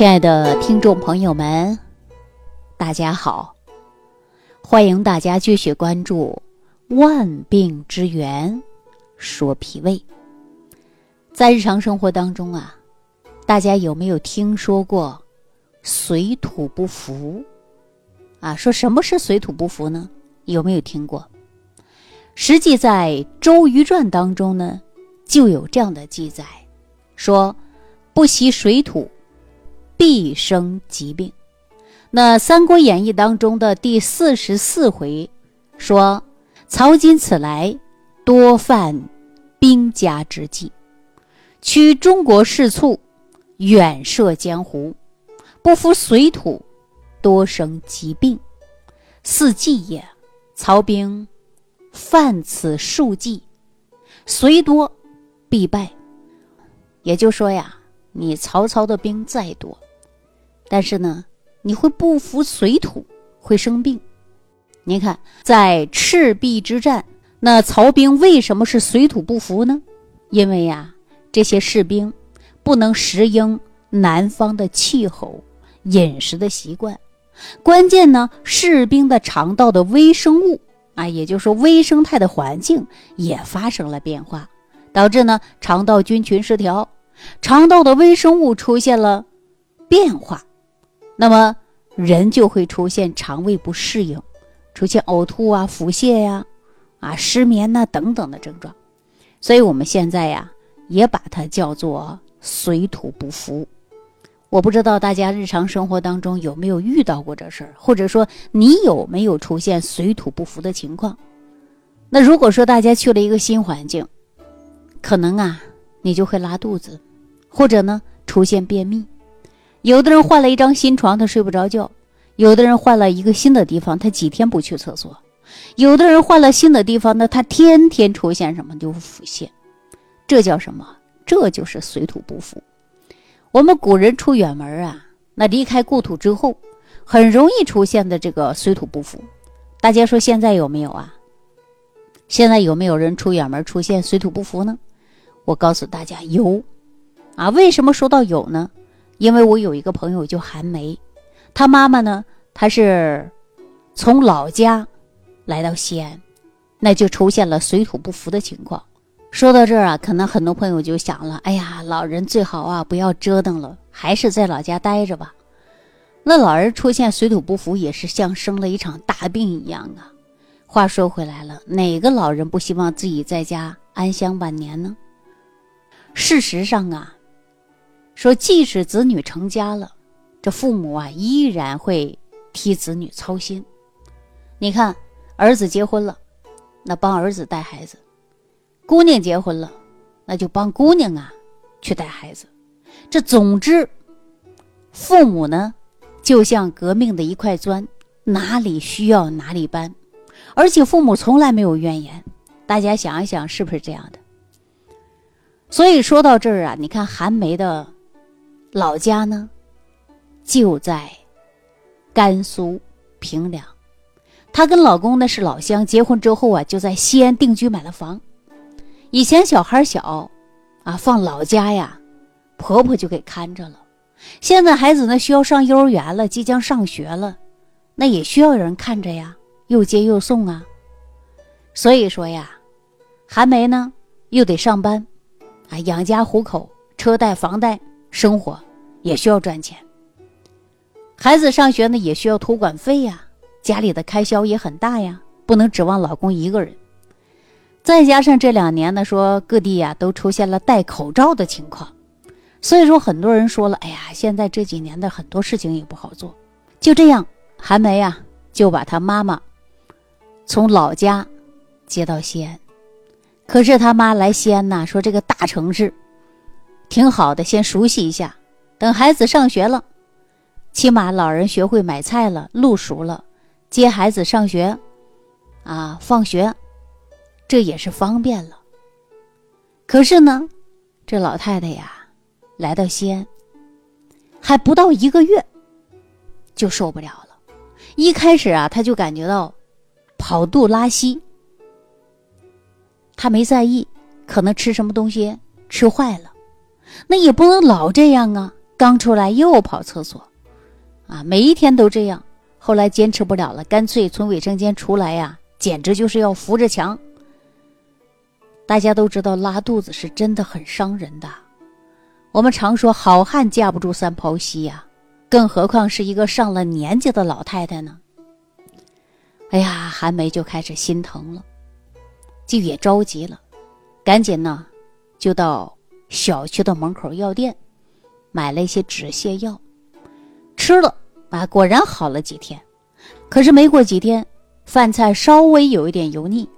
亲爱的听众朋友们，大家好！欢迎大家继续关注《万病之源说脾胃》。在日常生活当中啊，大家有没有听说过“水土不服”？啊，说什么是水土不服呢？有没有听过？实际在《周瑜传》当中呢，就有这样的记载，说不习水土。必生疾病。那《三国演义》当中的第四十四回说：“曹金此来，多犯兵家之忌，取中国士卒，远涉江湖，不服水土，多生疾病。四忌也。曹兵犯此数忌，虽多必败。”也就说呀，你曹操的兵再多。但是呢，你会不服水土，会生病。你看，在赤壁之战，那曹兵为什么是水土不服呢？因为呀，这些士兵不能适应南方的气候、饮食的习惯。关键呢，士兵的肠道的微生物啊，也就是说微生态的环境也发生了变化，导致呢肠道菌群失调，肠道的微生物出现了变化。那么人就会出现肠胃不适应，出现呕吐啊、腹泻呀、啊失眠呐等等的症状，所以我们现在呀也把它叫做水土不服。我不知道大家日常生活当中有没有遇到过这事儿，或者说你有没有出现水土不服的情况？那如果说大家去了一个新环境，可能啊你就会拉肚子，或者呢出现便秘。有的人换了一张新床，他睡不着觉；有的人换了一个新的地方，他几天不去厕所；有的人换了新的地方，那他天天出现什么就腹泻，这叫什么？这就是水土不服。我们古人出远门啊，那离开故土之后，很容易出现的这个水土不服。大家说现在有没有啊？现在有没有人出远门出现水土不服呢？我告诉大家有啊。为什么说到有呢？因为我有一个朋友叫韩梅，她妈妈呢，她是从老家来到西安，那就出现了水土不服的情况。说到这儿啊，可能很多朋友就想了：哎呀，老人最好啊不要折腾了，还是在老家待着吧。那老人出现水土不服，也是像生了一场大病一样啊。话说回来了，哪个老人不希望自己在家安享晚年呢？事实上啊。说，即使子女成家了，这父母啊依然会替子女操心。你看，儿子结婚了，那帮儿子带孩子；姑娘结婚了，那就帮姑娘啊去带孩子。这总之，父母呢就像革命的一块砖，哪里需要哪里搬，而且父母从来没有怨言。大家想一想，是不是这样的？所以说到这儿啊，你看韩梅的。老家呢，就在甘肃平凉。她跟老公呢是老乡，结婚之后啊，就在西安定居买了房。以前小孩小，啊，放老家呀，婆婆就给看着了。现在孩子呢需要上幼儿园了，即将上学了，那也需要有人看着呀，又接又送啊。所以说呀，韩梅呢又得上班，啊，养家糊口，车贷房贷。生活也需要赚钱，孩子上学呢也需要托管费呀，家里的开销也很大呀，不能指望老公一个人。再加上这两年呢，说各地呀都出现了戴口罩的情况，所以说很多人说了，哎呀，现在这几年的很多事情也不好做。就这样，韩梅呀就把她妈妈从老家接到西安，可是他妈来西安呐，说这个大城市。挺好的，先熟悉一下。等孩子上学了，起码老人学会买菜了，路熟了，接孩子上学，啊，放学，这也是方便了。可是呢，这老太太呀，来到西安，还不到一个月，就受不了了。一开始啊，她就感觉到跑肚拉稀，她没在意，可能吃什么东西吃坏了。那也不能老这样啊！刚出来又跑厕所，啊，每一天都这样。后来坚持不了了，干脆从卫生间出来呀，简直就是要扶着墙。大家都知道拉肚子是真的很伤人的，我们常说好汉架不住三泡稀呀，更何况是一个上了年纪的老太太呢？哎呀，韩梅就开始心疼了，就也着急了，赶紧呢，就到小区的门口药店买了一些止泻药，吃了。啊，果然好了几天，可是没过几天，饭菜稍微有一点油腻，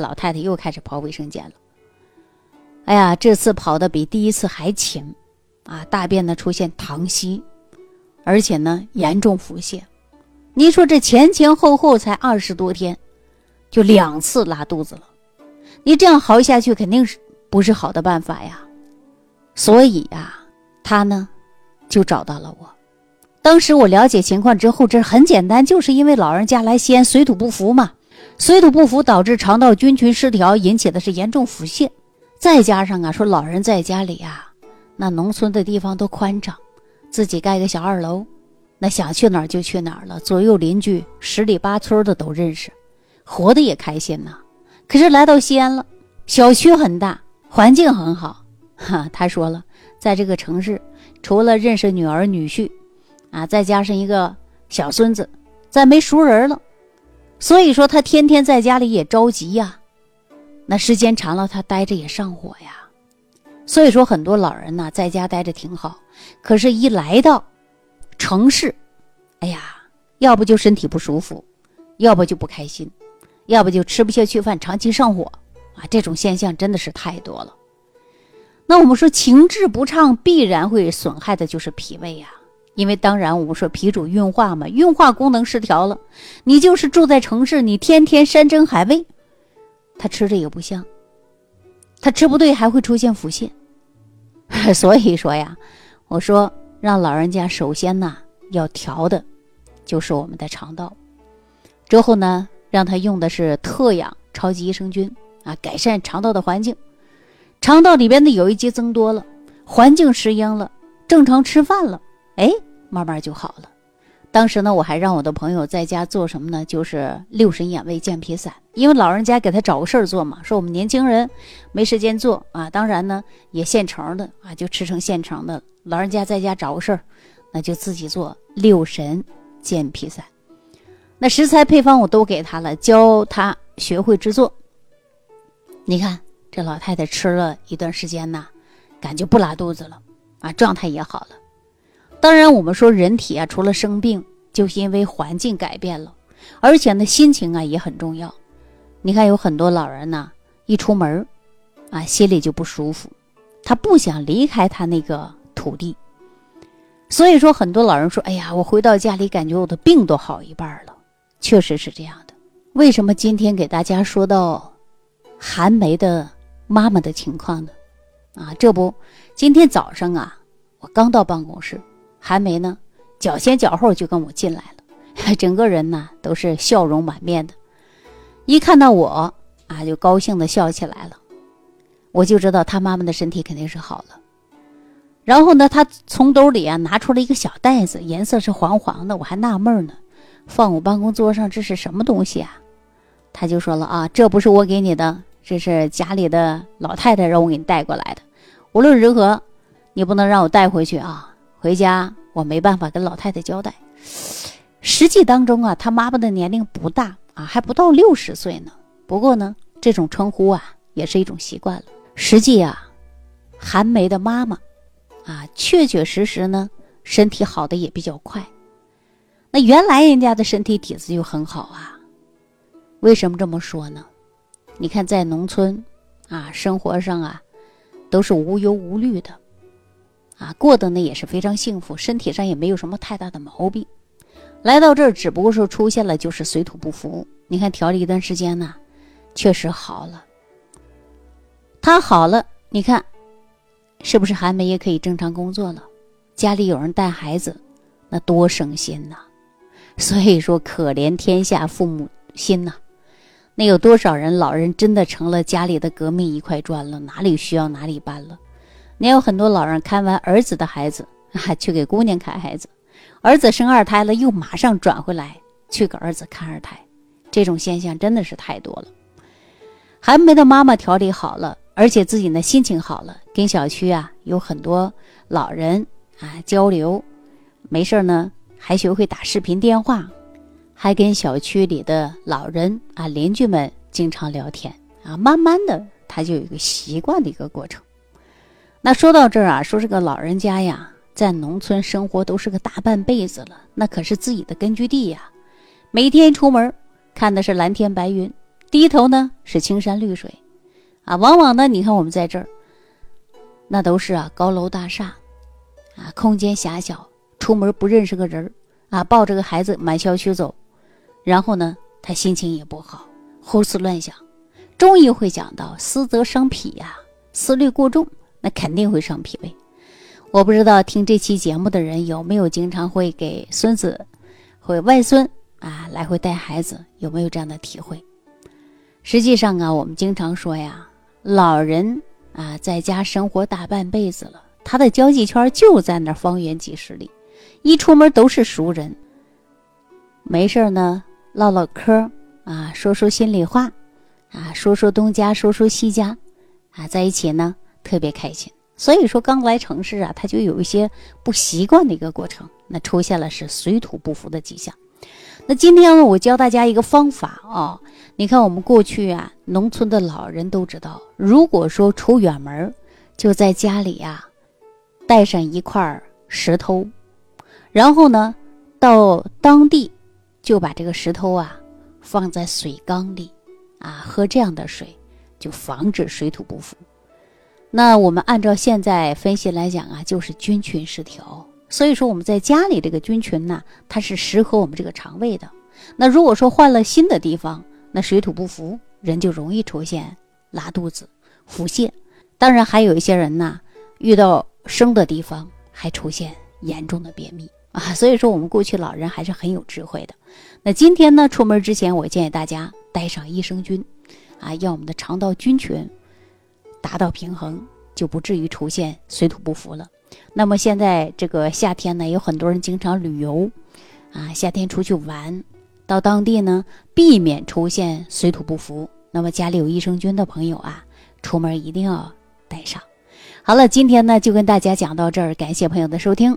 老太太又开始跑卫生间了。哎呀，这次跑的比第一次还勤，啊，大便呢出现溏稀，而且呢严重腹泻。你说这前前后后才二十多天，就两次拉肚子了，你这样熬下去肯定是不是好的办法呀？所以呀，他呢就找到了我。当时我了解情况之后，这很简单，就是因为老人家来西安水土不服嘛，水土不服导致肠道菌群失调，引起的是严重腹泻。再加上啊，说老人在家里啊，那农村的地方都宽敞，自己盖个小二楼，那想去哪儿就去哪儿了，左右邻居十里八村的都认识，活的也开心呐。可是来到西安了，小区很大，环境很好，哈，他说了，在这个城市，除了认识女儿女婿。啊，再加上一个小孙子，再没熟人了，所以说他天天在家里也着急呀。那时间长了，他待着也上火呀。所以说，很多老人呢，在家待着挺好，可是，一来到城市，哎呀，要不就身体不舒服，要不就不开心，要不就吃不下去饭，长期上火啊。这种现象真的是太多了。那我们说，情志不畅必然会损害的就是脾胃呀。因为当然，我们说脾主运化嘛，运化功能失调了，你就是住在城市，你天天山珍海味，他吃着也不香，他吃不对还会出现腹泻。所以说呀，我说让老人家首先呢要调的，就是我们的肠道，之后呢让他用的是特养超级益生菌啊，改善肠道的环境，肠道里边的有益剂增多了，环境适应了，正常吃饭了，哎。慢慢就好了。当时呢，我还让我的朋友在家做什么呢？就是六神养胃健脾散。因为老人家给他找个事儿做嘛，说我们年轻人没时间做啊。当然呢，也现成的啊，就吃成现成的。老人家在家找个事儿，那就自己做六神健脾散。那食材配方我都给他了，教他学会制作。你看这老太太吃了一段时间呢，感觉不拉肚子了啊，状态也好了。当然，我们说人体啊，除了生病，就是因为环境改变了，而且呢，心情啊也很重要。你看，有很多老人呢，一出门啊，心里就不舒服，他不想离开他那个土地。所以说，很多老人说：“哎呀，我回到家里，感觉我的病都好一半了。”确实是这样的。为什么今天给大家说到寒梅的妈妈的情况呢？啊，这不，今天早上啊，我刚到办公室。还没呢，脚前脚后就跟我进来了，整个人呢都是笑容满面的。一看到我啊，就高兴的笑起来了。我就知道他妈妈的身体肯定是好了。然后呢，他从兜里啊拿出了一个小袋子，颜色是黄黄的，我还纳闷呢，放我办公桌上这是什么东西啊？他就说了啊，这不是我给你的，这是家里的老太太让我给你带过来的。无论如何，你不能让我带回去啊。回家我没办法跟老太太交代。实际当中啊，他妈妈的年龄不大啊，还不到六十岁呢。不过呢，这种称呼啊也是一种习惯了。实际啊，韩梅的妈妈啊，确确实实呢，身体好的也比较快。那原来人家的身体底子就很好啊。为什么这么说呢？你看在农村啊，生活上啊，都是无忧无虑的。啊，过得呢也是非常幸福，身体上也没有什么太大的毛病。来到这儿，只不过是出现了就是水土不服。你看调理一段时间呢，确实好了。他好了，你看，是不是韩梅也可以正常工作了？家里有人带孩子，那多省心呐。所以说，可怜天下父母心呐。那有多少人老人真的成了家里的革命一块砖了？哪里需要哪里搬了。也有很多老人看完儿子的孩子，啊，去给姑娘看孩子；儿子生二胎了，又马上转回来去给儿子看二胎。这种现象真的是太多了。还没的妈妈调理好了，而且自己呢心情好了，跟小区啊有很多老人啊交流，没事呢还学会打视频电话，还跟小区里的老人啊邻居们经常聊天啊，慢慢的他就有一个习惯的一个过程。那说到这儿啊，说这个老人家呀，在农村生活都是个大半辈子了，那可是自己的根据地呀，每天出门看的是蓝天白云。低头呢是青山绿水，啊，往往呢，你看我们在这儿，那都是啊高楼大厦，啊，空间狭小，出门不认识个人儿啊，抱着个孩子满小区走，然后呢，他心情也不好，胡思乱想。中医会讲到，思则伤脾呀，思虑过重，那肯定会伤脾胃。我不知道听这期节目的人有没有经常会给孙子或外孙啊来回带孩子，有没有这样的体会？实际上啊，我们经常说呀，老人啊在家生活大半辈子了，他的交际圈就在那方圆几十里，一出门都是熟人。没事呢，唠唠嗑啊，说说心里话，啊，说说东家，说说西家，啊，在一起呢特别开心。所以说，刚来城市啊，他就有一些不习惯的一个过程，那出现了是水土不服的迹象。那今天呢，我教大家一个方法啊。你看，我们过去啊，农村的老人都知道，如果说出远门，就在家里呀，带上一块石头，然后呢，到当地就把这个石头啊放在水缸里，啊，喝这样的水，就防止水土不服。那我们按照现在分析来讲啊，就是菌群失调。所以说我们在家里这个菌群呢，它是适合我们这个肠胃的。那如果说换了新的地方，那水土不服，人就容易出现拉肚子、腹泻。当然，还有一些人呢，遇到生的地方还出现严重的便秘啊。所以说，我们过去老人还是很有智慧的。那今天呢，出门之前，我建议大家带上益生菌，啊，让我们的肠道菌群达到平衡，就不至于出现水土不服了。那么现在这个夏天呢，有很多人经常旅游，啊，夏天出去玩。到当地呢，避免出现水土不服。那么家里有益生菌的朋友啊，出门一定要带上。好了，今天呢就跟大家讲到这儿，感谢朋友的收听。